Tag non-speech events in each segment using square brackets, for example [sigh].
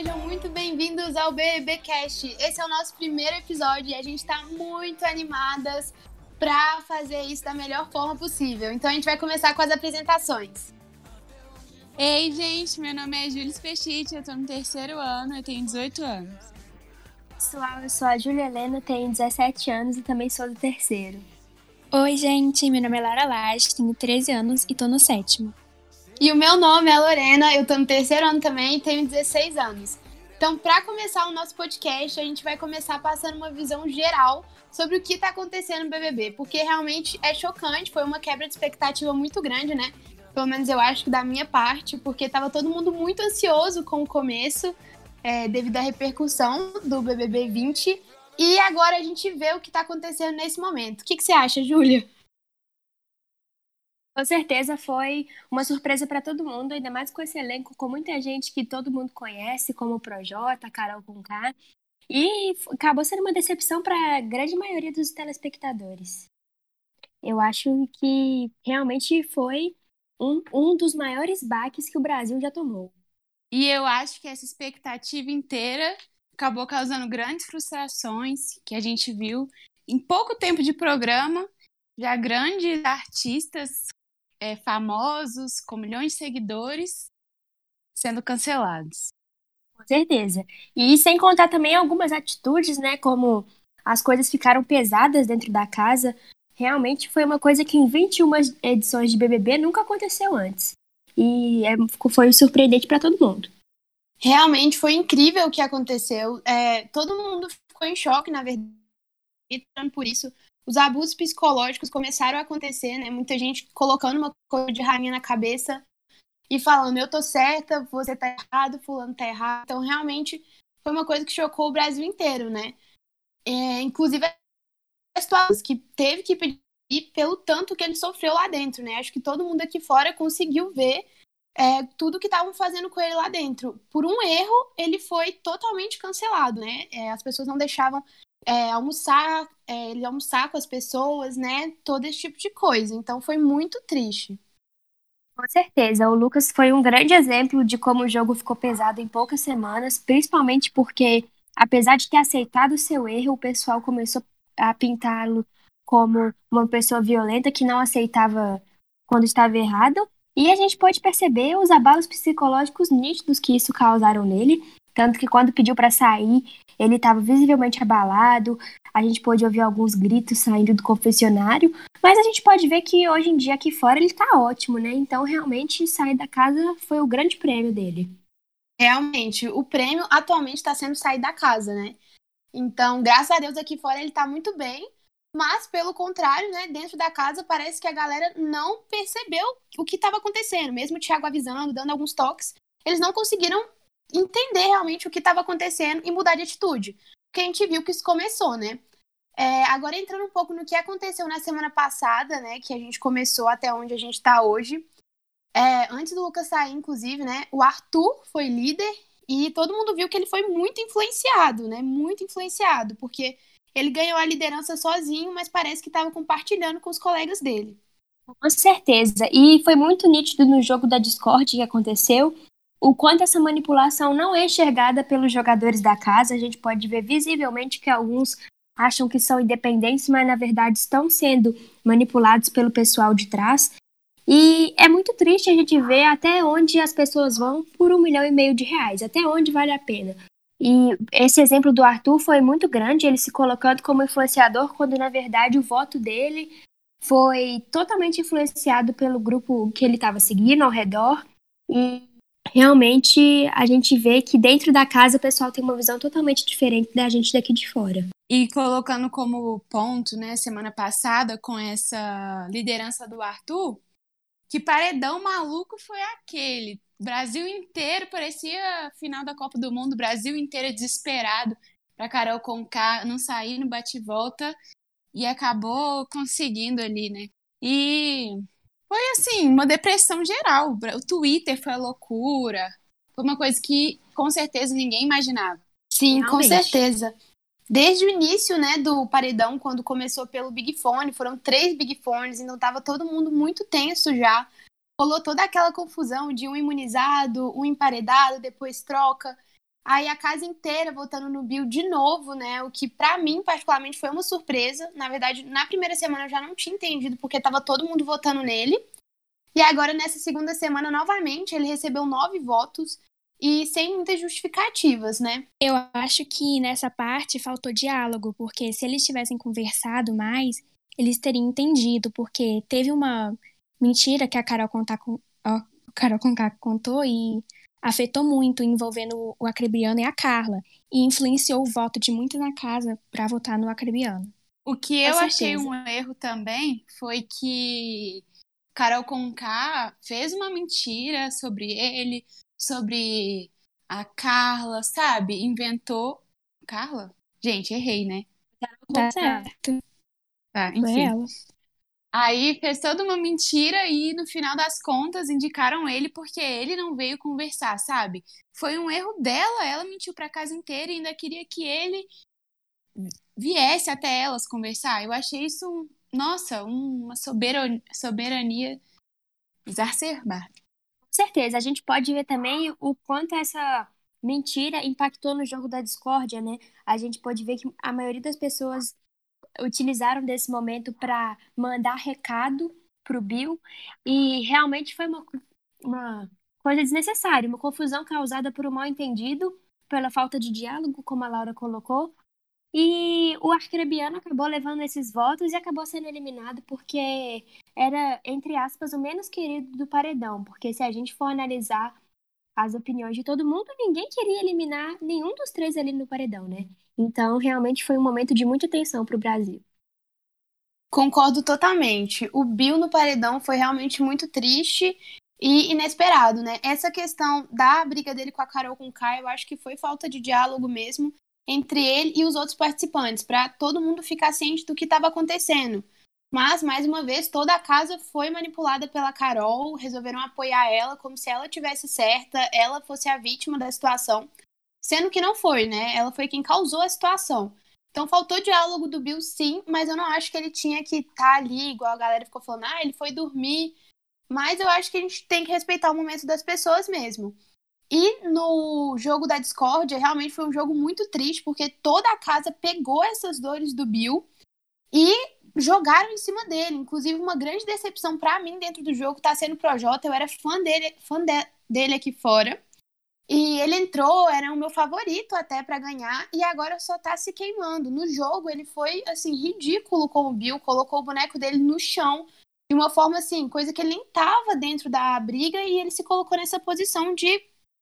sejam muito bem-vindos ao BBcast. Esse é o nosso primeiro episódio e a gente está muito animadas para fazer isso da melhor forma possível. Então a gente vai começar com as apresentações. Ei, gente, meu nome é Júlia Pechite, eu tô no terceiro ano, eu tenho 18 anos. Pessoal, eu sou a Júlia Helena, tenho 17 anos e também sou do terceiro. Oi, gente, meu nome é Lara Lage, tenho 13 anos e tô no sétimo. E o meu nome é Lorena, eu tô no terceiro ano também e tenho 16 anos. Então, para começar o nosso podcast, a gente vai começar passando uma visão geral sobre o que está acontecendo no BBB, porque realmente é chocante, foi uma quebra de expectativa muito grande, né? Pelo menos eu acho que da minha parte, porque estava todo mundo muito ansioso com o começo, é, devido à repercussão do BBB 20. E agora a gente vê o que está acontecendo nesse momento. O que, que você acha, Júlia? Com certeza foi uma surpresa para todo mundo, ainda mais com esse elenco, com muita gente que todo mundo conhece, como o Projota, Carol Conká. E acabou sendo uma decepção para a grande maioria dos telespectadores. Eu acho que realmente foi um, um dos maiores baques que o Brasil já tomou. E eu acho que essa expectativa inteira acabou causando grandes frustrações que a gente viu em pouco tempo de programa. Já grandes artistas é, famosos, com milhões de seguidores, sendo cancelados. Com certeza. E sem contar também algumas atitudes, né? Como as coisas ficaram pesadas dentro da casa. Realmente foi uma coisa que em 21 edições de BBB nunca aconteceu antes. E é, foi surpreendente para todo mundo. Realmente foi incrível o que aconteceu. É, todo mundo ficou em choque, na verdade, por isso os abusos psicológicos começaram a acontecer, né? Muita gente colocando uma coisa de rainha na cabeça e falando, eu tô certa, você tá errado, fulano tá errado. Então, realmente, foi uma coisa que chocou o Brasil inteiro, né? É, inclusive, as que teve que pedir pelo tanto que ele sofreu lá dentro, né? Acho que todo mundo aqui fora conseguiu ver é, tudo que estavam fazendo com ele lá dentro. Por um erro, ele foi totalmente cancelado, né? É, as pessoas não deixavam é, almoçar, é, ele almoçar com as pessoas, né? Todo esse tipo de coisa. Então foi muito triste. Com certeza, o Lucas foi um grande exemplo de como o jogo ficou pesado em poucas semanas, principalmente porque, apesar de ter aceitado o seu erro, o pessoal começou a pintá-lo como uma pessoa violenta que não aceitava quando estava errado. E a gente pode perceber os abalos psicológicos nítidos que isso causaram nele. Tanto que quando pediu para sair, ele estava visivelmente abalado. A gente pôde ouvir alguns gritos saindo do confessionário, mas a gente pode ver que hoje em dia aqui fora ele está ótimo, né? Então realmente sair da casa foi o grande prêmio dele. Realmente, o prêmio atualmente está sendo sair da casa, né? Então, graças a Deus aqui fora ele está muito bem, mas pelo contrário, né, dentro da casa parece que a galera não percebeu o que estava acontecendo, mesmo o Thiago avisando, dando alguns toques, eles não conseguiram entender realmente o que estava acontecendo e mudar de atitude. Porque a gente viu que isso começou, né? É, agora entrando um pouco no que aconteceu na semana passada, né? Que a gente começou até onde a gente está hoje. É, antes do Lucas sair, inclusive, né? O Arthur foi líder e todo mundo viu que ele foi muito influenciado, né? Muito influenciado, porque ele ganhou a liderança sozinho, mas parece que estava compartilhando com os colegas dele. Com certeza. E foi muito nítido no jogo da Discord que aconteceu o quanto essa manipulação não é enxergada pelos jogadores da casa. A gente pode ver visivelmente que alguns acham que são independentes, mas na verdade estão sendo manipulados pelo pessoal de trás. E é muito triste a gente ver até onde as pessoas vão por um milhão e meio de reais, até onde vale a pena. E esse exemplo do Arthur foi muito grande, ele se colocando como influenciador, quando na verdade o voto dele foi totalmente influenciado pelo grupo que ele estava seguindo ao redor. E realmente a gente vê que dentro da casa o pessoal tem uma visão totalmente diferente da gente daqui de fora. E colocando como ponto, né, semana passada, com essa liderança do Arthur, que paredão maluco foi aquele? Brasil inteiro parecia final da Copa do Mundo, Brasil inteiro desesperado para Carol Conká não sair no bate-volta e acabou conseguindo ali, né? E foi assim, uma depressão geral. O Twitter foi a loucura. Foi uma coisa que com certeza ninguém imaginava. Sim, Realmente. com certeza. Desde o início, né, do paredão, quando começou pelo Big Fone, foram três Big Fones, então tava todo mundo muito tenso já. Rolou toda aquela confusão de um imunizado, um emparedado, depois troca. Aí a casa inteira votando no Bill de novo, né? O que para mim, particularmente, foi uma surpresa. Na verdade, na primeira semana eu já não tinha entendido porque tava todo mundo votando nele. E agora, nessa segunda semana, novamente, ele recebeu nove votos e sem muitas justificativas, né? Eu acho que nessa parte faltou diálogo, porque se eles tivessem conversado mais, eles teriam entendido, porque teve uma mentira que a Carol Conká, ó, Carol Conká contou e afetou muito, envolvendo o Acrebiano e a Carla, e influenciou o voto de muitos na casa para votar no Acrebiano. O que eu achei um erro também foi que Carol Conká fez uma mentira sobre ele, sobre a Carla, sabe? Inventou. Carla? Gente, errei, né? Tá certo. Tá, enfim. Aí fez toda uma mentira e no final das contas indicaram ele porque ele não veio conversar, sabe? Foi um erro dela, ela mentiu pra casa inteira e ainda queria que ele viesse até elas conversar. Eu achei isso, nossa, uma soberania, soberania exacerbada. Com certeza, a gente pode ver também o quanto essa mentira impactou no jogo da discórdia, né? A gente pode ver que a maioria das pessoas utilizaram desse momento para mandar recado pro Bill e realmente foi uma, uma coisa desnecessária, uma confusão causada por um mal entendido, pela falta de diálogo, como a Laura colocou. E o arcrebiano acabou levando esses votos e acabou sendo eliminado porque era, entre aspas, o menos querido do paredão. Porque se a gente for analisar as opiniões de todo mundo, ninguém queria eliminar nenhum dos três ali no paredão, né? Então, realmente foi um momento de muita tensão para o Brasil. Concordo totalmente. O Bill no paredão foi realmente muito triste e inesperado, né? Essa questão da briga dele com a Carol com o Caio, eu acho que foi falta de diálogo mesmo entre ele e os outros participantes, para todo mundo ficar ciente do que estava acontecendo. Mas, mais uma vez, toda a casa foi manipulada pela Carol, resolveram apoiar ela como se ela tivesse certa, ela fosse a vítima da situação. Sendo que não foi, né? Ela foi quem causou a situação. Então faltou diálogo do Bill, sim, mas eu não acho que ele tinha que estar tá ali, igual a galera ficou falando, ah, ele foi dormir. Mas eu acho que a gente tem que respeitar o momento das pessoas mesmo. E no jogo da Discord, realmente foi um jogo muito triste, porque toda a casa pegou essas dores do Bill e jogaram em cima dele. Inclusive, uma grande decepção para mim dentro do jogo tá sendo o Projota. Eu era fã dele, fã de, dele aqui fora. E ele entrou, era o meu favorito até para ganhar, e agora só tá se queimando. No jogo, ele foi, assim, ridículo com o Bill, colocou o boneco dele no chão, de uma forma, assim, coisa que ele nem tava dentro da briga, e ele se colocou nessa posição de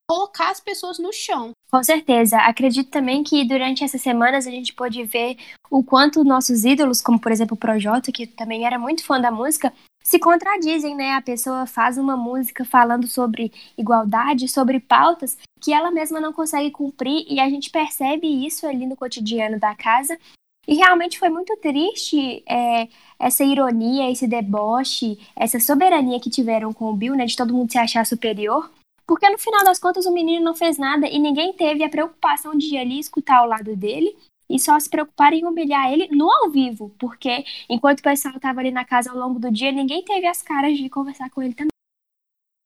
colocar as pessoas no chão. Com certeza. Acredito também que durante essas semanas a gente pôde ver o quanto nossos ídolos, como por exemplo o Projota, que também era muito fã da música, se contradizem, né? A pessoa faz uma música falando sobre igualdade, sobre pautas que ela mesma não consegue cumprir e a gente percebe isso ali no cotidiano da casa. E realmente foi muito triste é, essa ironia, esse deboche, essa soberania que tiveram com o Bill, né? De todo mundo se achar superior. Porque no final das contas o menino não fez nada e ninguém teve a preocupação de ir ali escutar ao lado dele e só se preocupar em humilhar ele no ao vivo, porque enquanto o pessoal estava ali na casa ao longo do dia, ninguém teve as caras de conversar com ele também.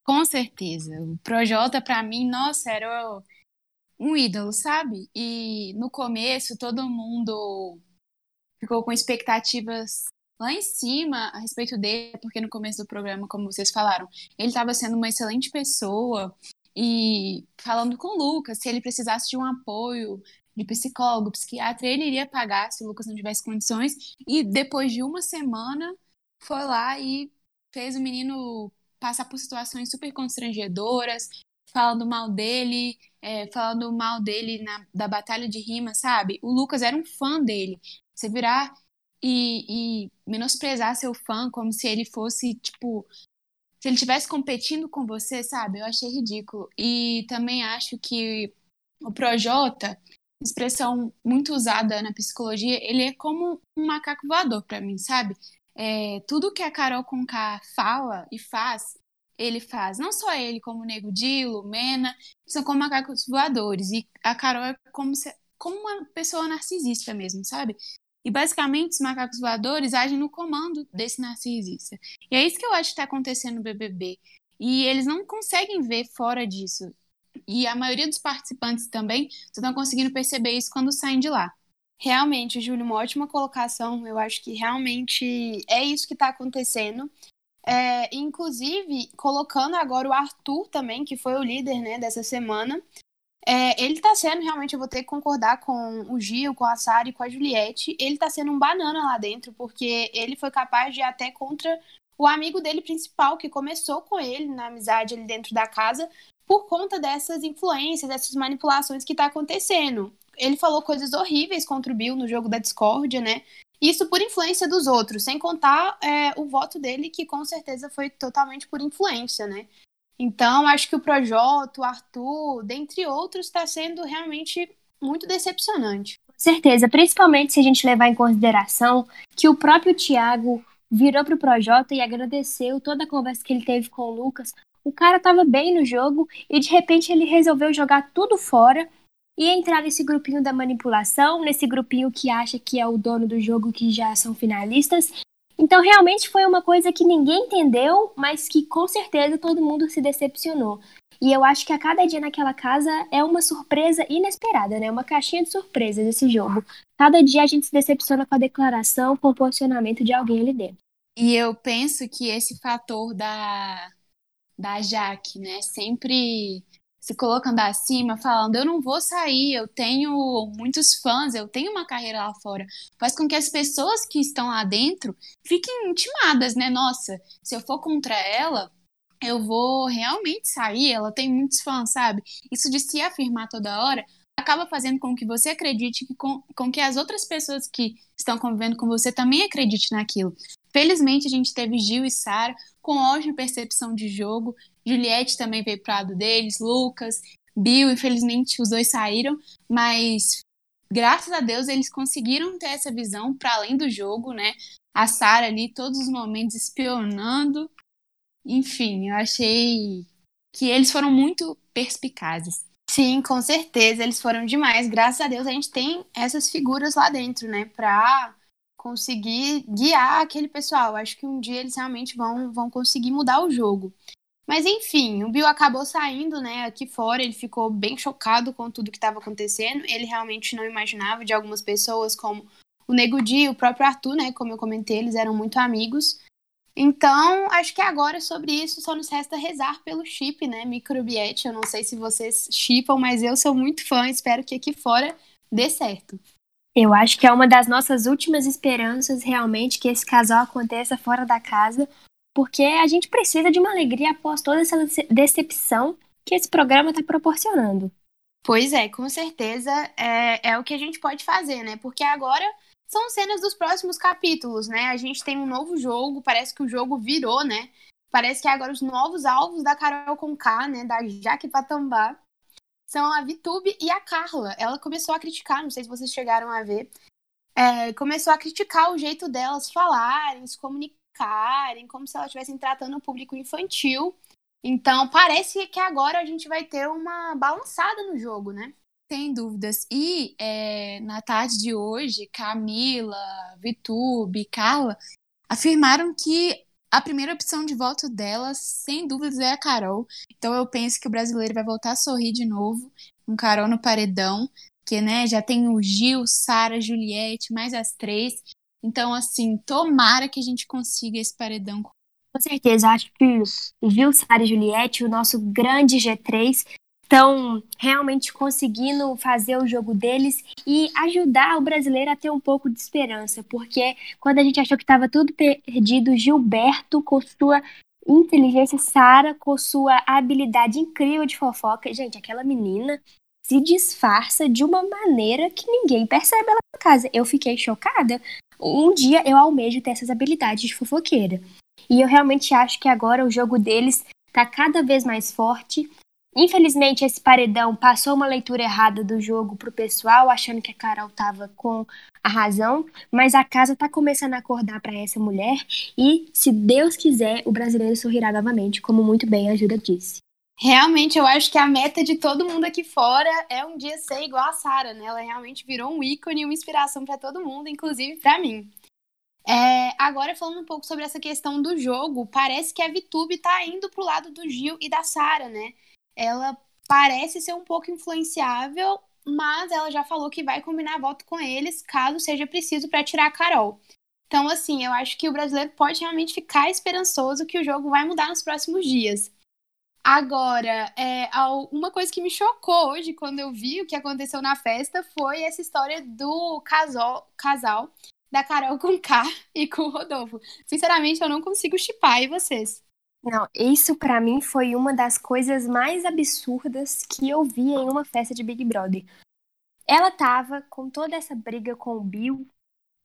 Com certeza. O Projota, para mim, nossa, era um ídolo, sabe? E no começo todo mundo ficou com expectativas lá em cima a respeito dele, porque no começo do programa, como vocês falaram, ele estava sendo uma excelente pessoa e falando com o Lucas, se ele precisasse de um apoio, de psicólogo, psiquiatra, ele iria pagar se o Lucas não tivesse condições. E depois de uma semana, foi lá e fez o menino passar por situações super constrangedoras, falando mal dele, é, falando mal dele na, da batalha de rima, sabe? O Lucas era um fã dele. Você virar e, e menosprezar seu fã como se ele fosse, tipo, se ele estivesse competindo com você, sabe? Eu achei ridículo. E também acho que o Projota, expressão muito usada na psicologia, ele é como um macaco voador para mim, sabe? É, tudo que a Carol Conká fala e faz, ele faz. Não só ele, como o Nego Dilo, Mena, são como macacos voadores. E a Carol é como, se, como uma pessoa narcisista mesmo, sabe? E basicamente os macacos voadores agem no comando desse narcisista. E é isso que eu acho que está acontecendo no BBB. E eles não conseguem ver fora disso. E a maioria dos participantes também estão conseguindo perceber isso quando saem de lá. Realmente, Júlio, uma ótima colocação. Eu acho que realmente é isso que está acontecendo. É, inclusive, colocando agora o Arthur também, que foi o líder né, dessa semana. É, ele está sendo, realmente, eu vou ter que concordar com o Gil, com a Sara e com a Juliette. Ele está sendo um banana lá dentro, porque ele foi capaz de ir até contra o amigo dele principal, que começou com ele na amizade ali dentro da casa, por conta dessas influências, dessas manipulações que está acontecendo. Ele falou coisas horríveis contra o Bill no jogo da discórdia, né? Isso por influência dos outros, sem contar é, o voto dele, que com certeza foi totalmente por influência, né? Então, acho que o Projota, o Arthur, dentre outros, está sendo realmente muito decepcionante. Com certeza, principalmente se a gente levar em consideração que o próprio Thiago virou pro Projota e agradeceu toda a conversa que ele teve com o Lucas. O cara estava bem no jogo e de repente ele resolveu jogar tudo fora e entrar nesse grupinho da manipulação, nesse grupinho que acha que é o dono do jogo, que já são finalistas. Então, realmente foi uma coisa que ninguém entendeu, mas que com certeza todo mundo se decepcionou. E eu acho que a cada dia naquela casa é uma surpresa inesperada, né? Uma caixinha de surpresas esse jogo. Cada dia a gente se decepciona com a declaração, com o posicionamento de alguém ali dentro. E eu penso que esse fator da, da Jaque, né? Sempre se colocando acima, falando eu não vou sair, eu tenho muitos fãs, eu tenho uma carreira lá fora, faz com que as pessoas que estão lá dentro fiquem intimadas, né? Nossa, se eu for contra ela, eu vou realmente sair, ela tem muitos fãs, sabe? Isso de se afirmar toda hora acaba fazendo com que você acredite que com, com que as outras pessoas que estão convivendo com você também acreditem naquilo. Felizmente a gente teve Gil e Sara com ótima percepção de jogo, Juliette também veio pro lado deles, Lucas, Bill, infelizmente os dois saíram, mas graças a Deus eles conseguiram ter essa visão para além do jogo, né? A Sara ali todos os momentos espionando. Enfim, eu achei que eles foram muito perspicazes. Sim, com certeza, eles foram demais. Graças a Deus a gente tem essas figuras lá dentro, né, para conseguir guiar aquele pessoal. Acho que um dia eles realmente vão, vão conseguir mudar o jogo. Mas enfim, o Bill acabou saindo, né, aqui fora, ele ficou bem chocado com tudo que estava acontecendo. Ele realmente não imaginava de algumas pessoas como o Nego Di, o próprio Arthur, né, como eu comentei, eles eram muito amigos. Então, acho que agora sobre isso só nos resta rezar pelo chip, né, Microbiete. Eu não sei se vocês chipam, mas eu sou muito fã, espero que aqui fora dê certo. Eu acho que é uma das nossas últimas esperanças realmente que esse casal aconteça fora da casa, porque a gente precisa de uma alegria após toda essa decepção que esse programa está proporcionando. Pois é, com certeza é, é o que a gente pode fazer, né? Porque agora são cenas dos próximos capítulos, né? A gente tem um novo jogo, parece que o jogo virou, né? Parece que agora os novos alvos da Carol Conká, né? Da Jaque Patambá, são a Vitube e a Carla. Ela começou a criticar, não sei se vocês chegaram a ver, é, começou a criticar o jeito delas falarem, se comunicar ficarem, como se elas estivessem tratando o público infantil. Então, parece que agora a gente vai ter uma balançada no jogo, né? Sem dúvidas. E é, na tarde de hoje, Camila, Vitube, Carla afirmaram que a primeira opção de voto delas, sem dúvidas, é a Carol. Então eu penso que o brasileiro vai voltar a sorrir de novo, com Carol no paredão, que né, já tem o Gil, Sara, Juliette, mais as três. Então, assim, tomara que a gente consiga esse paredão. Com certeza, acho que Gil, Sara e Juliette, o nosso grande G3, estão realmente conseguindo fazer o jogo deles e ajudar o brasileiro a ter um pouco de esperança, porque quando a gente achou que estava tudo perdido, Gilberto, com sua inteligência, Sara, com sua habilidade incrível de fofoca, gente, aquela menina se disfarça de uma maneira que ninguém percebe ela na casa. Eu fiquei chocada um dia eu almejo ter essas habilidades de fofoqueira. E eu realmente acho que agora o jogo deles tá cada vez mais forte. Infelizmente, esse paredão passou uma leitura errada do jogo pro pessoal, achando que a Carol tava com a razão, mas a casa tá começando a acordar para essa mulher e, se Deus quiser, o brasileiro sorrirá novamente, como muito bem a Júlia disse. Realmente, eu acho que a meta de todo mundo aqui fora é um dia ser igual a Sara, né? Ela realmente virou um ícone e uma inspiração para todo mundo, inclusive para mim. É, agora, falando um pouco sobre essa questão do jogo, parece que a VTube tá indo pro lado do Gil e da Sara, né? Ela parece ser um pouco influenciável, mas ela já falou que vai combinar voto com eles caso seja preciso para tirar a Carol. Então, assim, eu acho que o brasileiro pode realmente ficar esperançoso que o jogo vai mudar nos próximos dias. Agora, é, uma coisa que me chocou hoje quando eu vi o que aconteceu na festa foi essa história do casal, casal da Carol [laughs] com K e com o Rodolfo. Sinceramente, eu não consigo chipar, e vocês? Não, isso para mim foi uma das coisas mais absurdas que eu vi em uma festa de Big Brother. Ela tava com toda essa briga com o Bill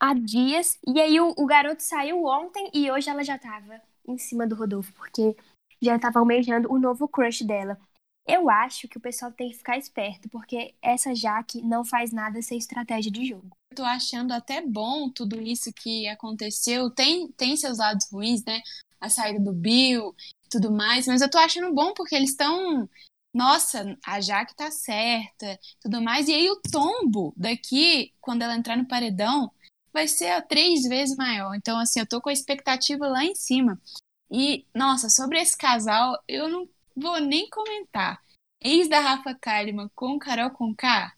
há dias, e aí o, o garoto saiu ontem e hoje ela já tava em cima do Rodolfo, porque já tava almejando o novo crush dela. Eu acho que o pessoal tem que ficar esperto, porque essa Jaque não faz nada sem estratégia de jogo. Eu tô achando até bom tudo isso que aconteceu. Tem, tem seus lados ruins, né? A saída do Bill e tudo mais, mas eu tô achando bom porque eles estão. Nossa, a Jaque tá certa, tudo mais. E aí o tombo daqui, quando ela entrar no paredão, vai ser três vezes maior. Então, assim, eu tô com a expectativa lá em cima. E, nossa, sobre esse casal, eu não vou nem comentar. Ex da Rafa Kalimann com Carol Conká?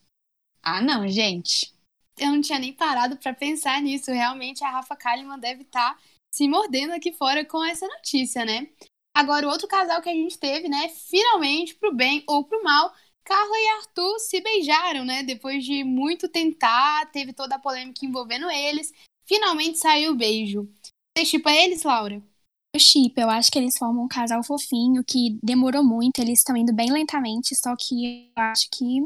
Ah, não, gente. Eu não tinha nem parado para pensar nisso. Realmente a Rafa Kalimann deve estar tá se mordendo aqui fora com essa notícia, né? Agora, o outro casal que a gente teve, né? Finalmente, pro bem ou pro mal, Carla e Arthur se beijaram, né? Depois de muito tentar, teve toda a polêmica envolvendo eles. Finalmente saiu o beijo. Você chipa eles, Laura? Chip. Eu acho que eles formam um casal fofinho que demorou muito, eles estão indo bem lentamente, só que eu acho que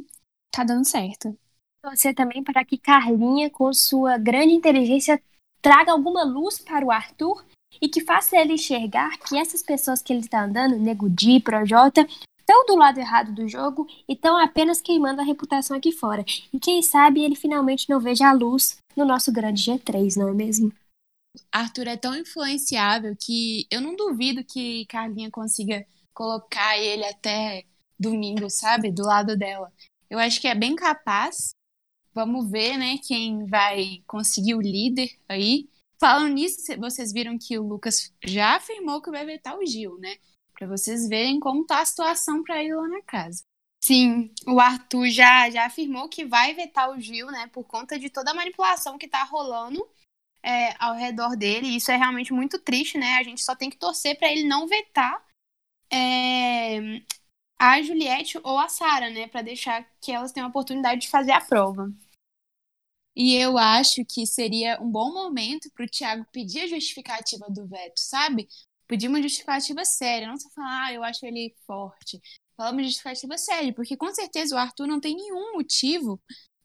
tá dando certo. Você também para que Carlinha, com sua grande inteligência, traga alguma luz para o Arthur e que faça ele enxergar que essas pessoas que ele está andando, Nego Di, Projota, estão do lado errado do jogo e estão apenas queimando a reputação aqui fora. E quem sabe ele finalmente não veja a luz no nosso grande G3, não é mesmo? Arthur é tão influenciável que eu não duvido que Carlinha consiga colocar ele até domingo, sabe? Do lado dela. Eu acho que é bem capaz. Vamos ver, né, quem vai conseguir o líder aí. Falando nisso, vocês viram que o Lucas já afirmou que vai vetar o Gil, né? Para vocês verem como tá a situação para ir lá na casa. Sim, o Arthur já, já afirmou que vai vetar o Gil, né? Por conta de toda a manipulação que tá rolando é, ao redor dele. E isso é realmente muito triste, né? A gente só tem que torcer para ele não vetar é, a Juliette ou a Sara, né? Para deixar que elas tenham a oportunidade de fazer a prova. E eu acho que seria um bom momento para o Thiago pedir a justificativa do veto, sabe? Pedir uma justificativa séria, não só falar, ah, eu acho ele forte. Falar uma justificativa séria, porque com certeza o Arthur não tem nenhum motivo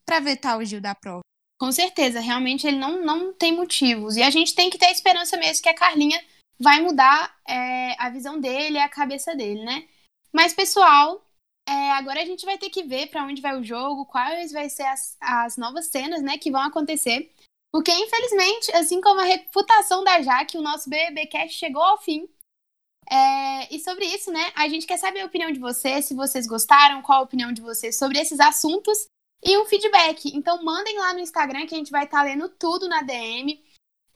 para vetar o Gil da prova. Com certeza, realmente ele não, não tem motivos. E a gente tem que ter esperança mesmo que a Carlinha vai mudar é, a visão dele, a cabeça dele, né? Mas, pessoal, é, agora a gente vai ter que ver para onde vai o jogo, quais vai ser as, as novas cenas, né, que vão acontecer. Porque, infelizmente, assim como a reputação da Jaque, o nosso BBBcast chegou ao fim. É, e sobre isso, né, a gente quer saber a opinião de vocês, se vocês gostaram, qual a opinião de vocês sobre esses assuntos e um feedback. Então mandem lá no Instagram que a gente vai estar tá lendo tudo na DM.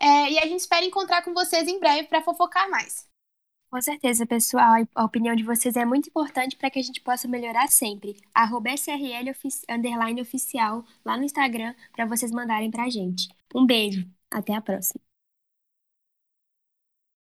É, e a gente espera encontrar com vocês em breve para fofocar mais. Com certeza, pessoal. A opinião de vocês é muito importante para que a gente possa melhorar sempre. Arroba SRL oficial lá no Instagram para vocês mandarem para a gente. Um beijo. Até a próxima.